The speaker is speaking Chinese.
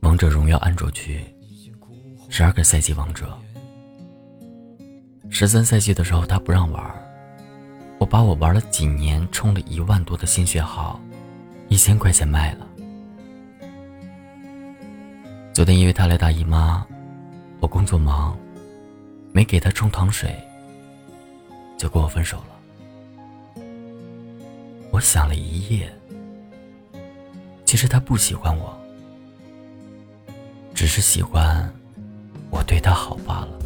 王者荣耀安卓区，十二个赛季王者。十三赛季的时候他不让玩，我把我玩了几年、充了一万多的新血号，一千块钱卖了。昨天因为他来大姨妈，我工作忙，没给他冲糖水，就跟我分手了。我想了一夜，其实他不喜欢我，只是喜欢我对他好罢了。